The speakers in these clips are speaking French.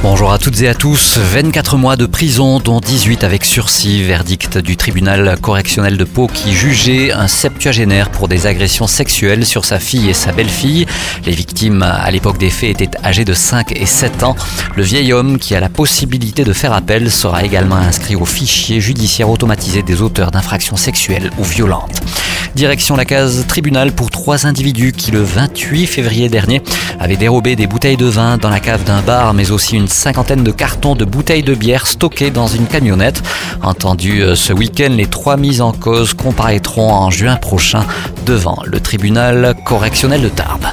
Bonjour à toutes et à tous. 24 mois de prison, dont 18 avec sursis. Verdict du tribunal correctionnel de Pau qui jugeait un septuagénaire pour des agressions sexuelles sur sa fille et sa belle-fille. Les victimes à l'époque des faits étaient âgées de 5 et 7 ans. Le vieil homme qui a la possibilité de faire appel sera également inscrit au fichier judiciaire automatisé des auteurs d'infractions sexuelles ou violentes. Direction la case tribunal pour trois individus qui le 28 février dernier avaient dérobé des bouteilles de vin dans la cave d'un bar mais aussi une cinquantaine de cartons de bouteilles de bière stockées dans une camionnette. Entendu euh, ce week-end, les trois mises en cause comparaîtront en juin prochain devant le tribunal correctionnel de Tarbes.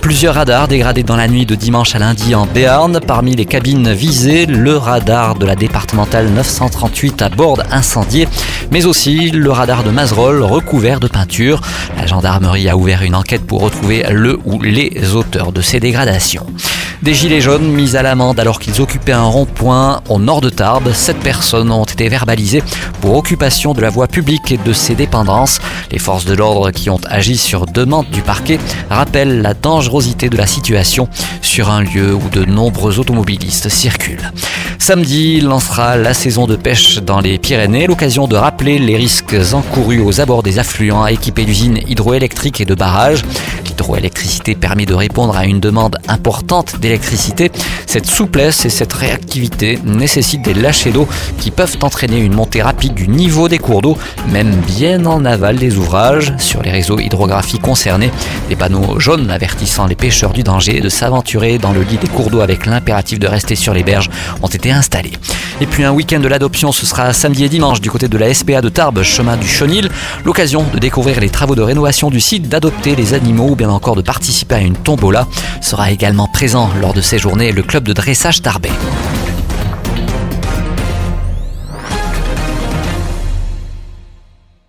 Plusieurs radars dégradés dans la nuit de dimanche à lundi en Béarn. Parmi les cabines visées, le radar de la départementale 938 à bord incendié, mais aussi le radar de Mazerolles recouvert de peinture. La gendarmerie a ouvert une enquête pour retrouver le ou les auteurs de ces dégradations. Des gilets jaunes mis à l'amende alors qu'ils occupaient un rond-point au nord de Tarbes. Sept personnes ont été verbalisées pour occupation de la voie publique et de ses dépendances. Les forces de l'ordre qui ont agi sur demande du parquet rappellent la dangerosité de la situation sur un lieu où de nombreux automobilistes circulent. Samedi lancera la saison de pêche dans les Pyrénées, l'occasion de rappeler les risques encourus aux abords des affluents équipés d'usines hydroélectriques et de barrages. L'hydroélectricité permet de répondre à une demande importante d'électricité. Cette souplesse et cette réactivité nécessitent des lâchers d'eau qui peuvent entraîner une montée rapide du niveau des cours d'eau, même bien en aval des ouvrages. Sur les réseaux hydrographiques concernés, des panneaux jaunes avertissant les pêcheurs du danger de s'aventurer dans le lit des cours d'eau avec l'impératif de rester sur les berges ont été installés. Et puis un week-end de l'adoption, ce sera samedi et dimanche du côté de la SPA de Tarbes, chemin du Chenil. L'occasion de découvrir les travaux de rénovation du site, d'adopter les animaux ou bien encore de participer à une tombola sera également présent lors de ces journées le club de dressage tarbais.